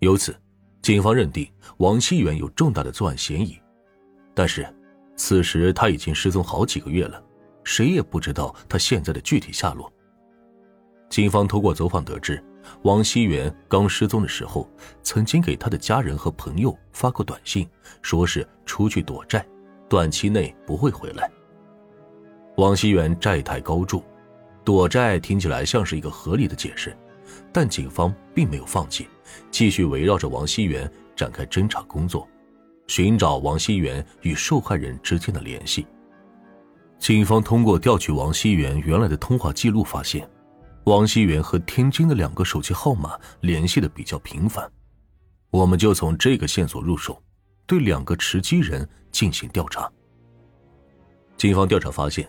由此，警方认定王熙元有重大的作案嫌疑。但是，此时他已经失踪好几个月了，谁也不知道他现在的具体下落。警方通过走访得知，王熙元刚失踪的时候，曾经给他的家人和朋友发过短信，说是出去躲债，短期内不会回来。王熙元债台高筑，躲债听起来像是一个合理的解释，但警方并没有放弃，继续围绕着王熙元展开侦查工作。寻找王熙元与受害人之间的联系。警方通过调取王熙元原来的通话记录，发现王熙元和天津的两个手机号码联系的比较频繁。我们就从这个线索入手，对两个持机人进行调查。警方调查发现，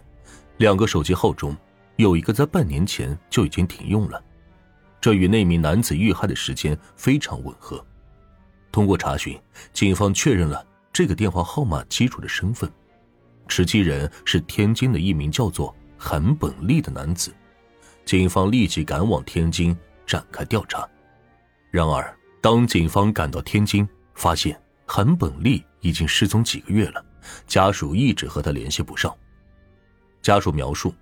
两个手机号中有一个在半年前就已经停用了，这与那名男子遇害的时间非常吻合。通过查询，警方确认了这个电话号码机主的身份，持机人是天津的一名叫做韩本利的男子。警方立即赶往天津展开调查。然而，当警方赶到天津，发现韩本利已经失踪几个月了，家属一直和他联系不上。家属描述，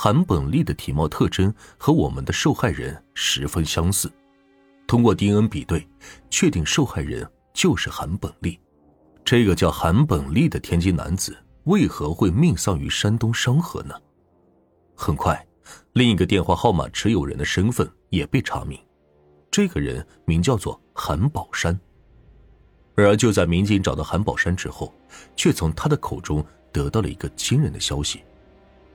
韩本利的体貌特征和我们的受害人十分相似。通过 DNA 比对，确定受害人就是韩本利。这个叫韩本利的天津男子为何会命丧于山东商河呢？很快，另一个电话号码持有人的身份也被查明，这个人名叫做韩宝山。然而就在民警找到韩宝山之后，却从他的口中得到了一个惊人的消息：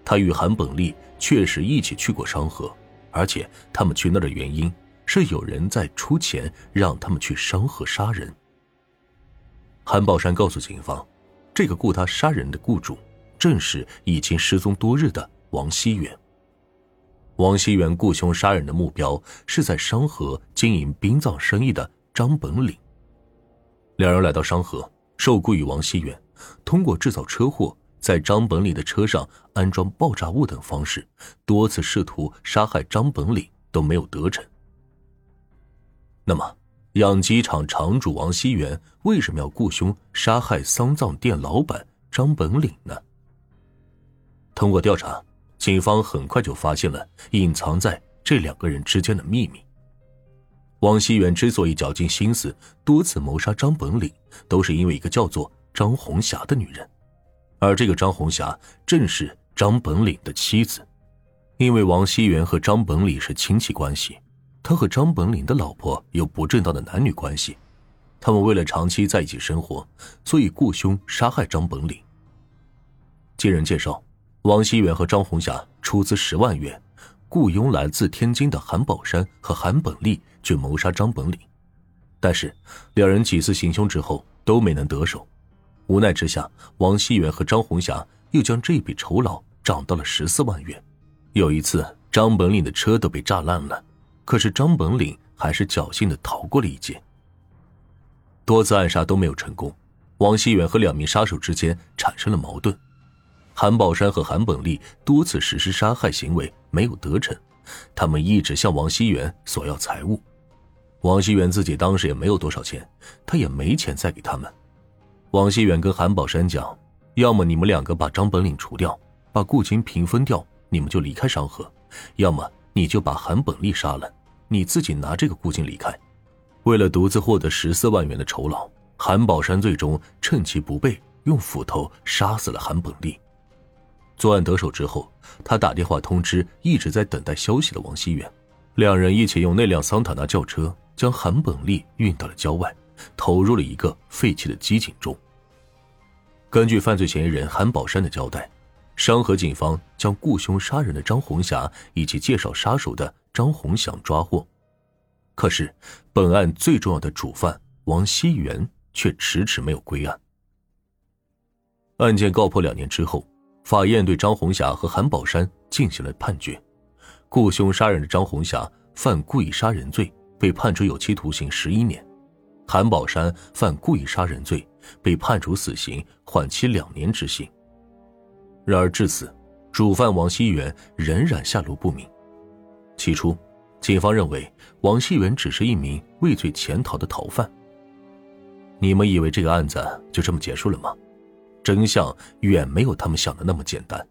他与韩本利确实一起去过商河，而且他们去那的原因。是有人在出钱让他们去商河杀人。韩宝山告诉警方，这个雇他杀人的雇主正是已经失踪多日的王熙元。王熙元雇凶杀人的目标是在商河经营殡葬生意的张本领。两人来到商河，受雇于王熙元，通过制造车祸，在张本岭的车上安装爆炸物等方式，多次试图杀害张本岭都没有得逞。那么，养鸡场场主王熙元为什么要雇凶杀害丧葬店老板张本岭呢？通过调查，警方很快就发现了隐藏在这两个人之间的秘密。王熙元之所以绞尽心思多次谋杀张本岭，都是因为一个叫做张红霞的女人，而这个张红霞正是张本岭的妻子。因为王熙元和张本岭是亲戚关系。他和张本岭的老婆有不正当的男女关系，他们为了长期在一起生活，所以雇凶杀害张本岭。经人介绍，王熙元和张红霞出资十万元，雇佣来自天津的韩宝山和韩本利去谋杀张本岭，但是两人几次行凶之后都没能得手，无奈之下，王熙元和张红霞又将这笔酬劳涨到了十四万元。有一次，张本岭的车都被炸烂了。可是张本岭还是侥幸的逃过了一劫。多次暗杀都没有成功，王熙元和两名杀手之间产生了矛盾。韩宝山和韩本利多次实施杀害行为没有得逞，他们一直向王熙元索要财物。王熙元自己当时也没有多少钱，他也没钱再给他们。王熙远跟韩宝山讲：“要么你们两个把张本岭除掉，把顾金平分掉，你们就离开商河；要么……”你就把韩本利杀了，你自己拿这个顾金离开。为了独自获得十四万元的酬劳，韩宝山最终趁其不备，用斧头杀死了韩本利。作案得手之后，他打电话通知一直在等待消息的王熙远，两人一起用那辆桑塔纳轿车将韩本利运到了郊外，投入了一个废弃的机井中。根据犯罪嫌疑人韩宝山的交代。商河警方将雇凶杀人的张红霞以及介绍杀手的张红祥抓获，可是本案最重要的主犯王熙元却迟迟没有归案。案件告破两年之后，法院对张红霞和韩宝山进行了判决：雇凶杀人的张红霞犯故意杀人罪，被判处有期徒刑十一年；韩宝山犯故意杀人罪，被判处死刑，缓期两年执行。然而至此，主犯王熙元仍然下落不明。起初，警方认为王熙元只是一名畏罪潜逃的逃犯。你们以为这个案子就这么结束了吗？真相远没有他们想的那么简单。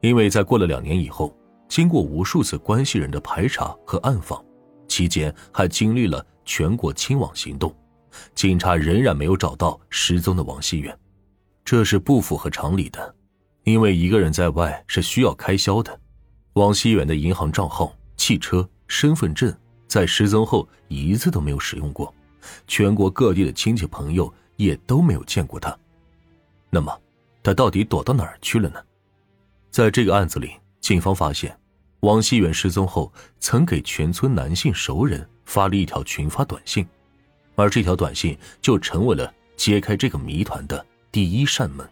因为在过了两年以后，经过无数次关系人的排查和暗访，期间还经历了全国清网行动，警察仍然没有找到失踪的王熙元，这是不符合常理的。因为一个人在外是需要开销的，王熙元的银行账号、汽车、身份证在失踪后一次都没有使用过，全国各地的亲戚朋友也都没有见过他。那么，他到底躲到哪儿去了呢？在这个案子里，警方发现，王熙远失踪后曾给全村男性熟人发了一条群发短信，而这条短信就成为了揭开这个谜团的第一扇门。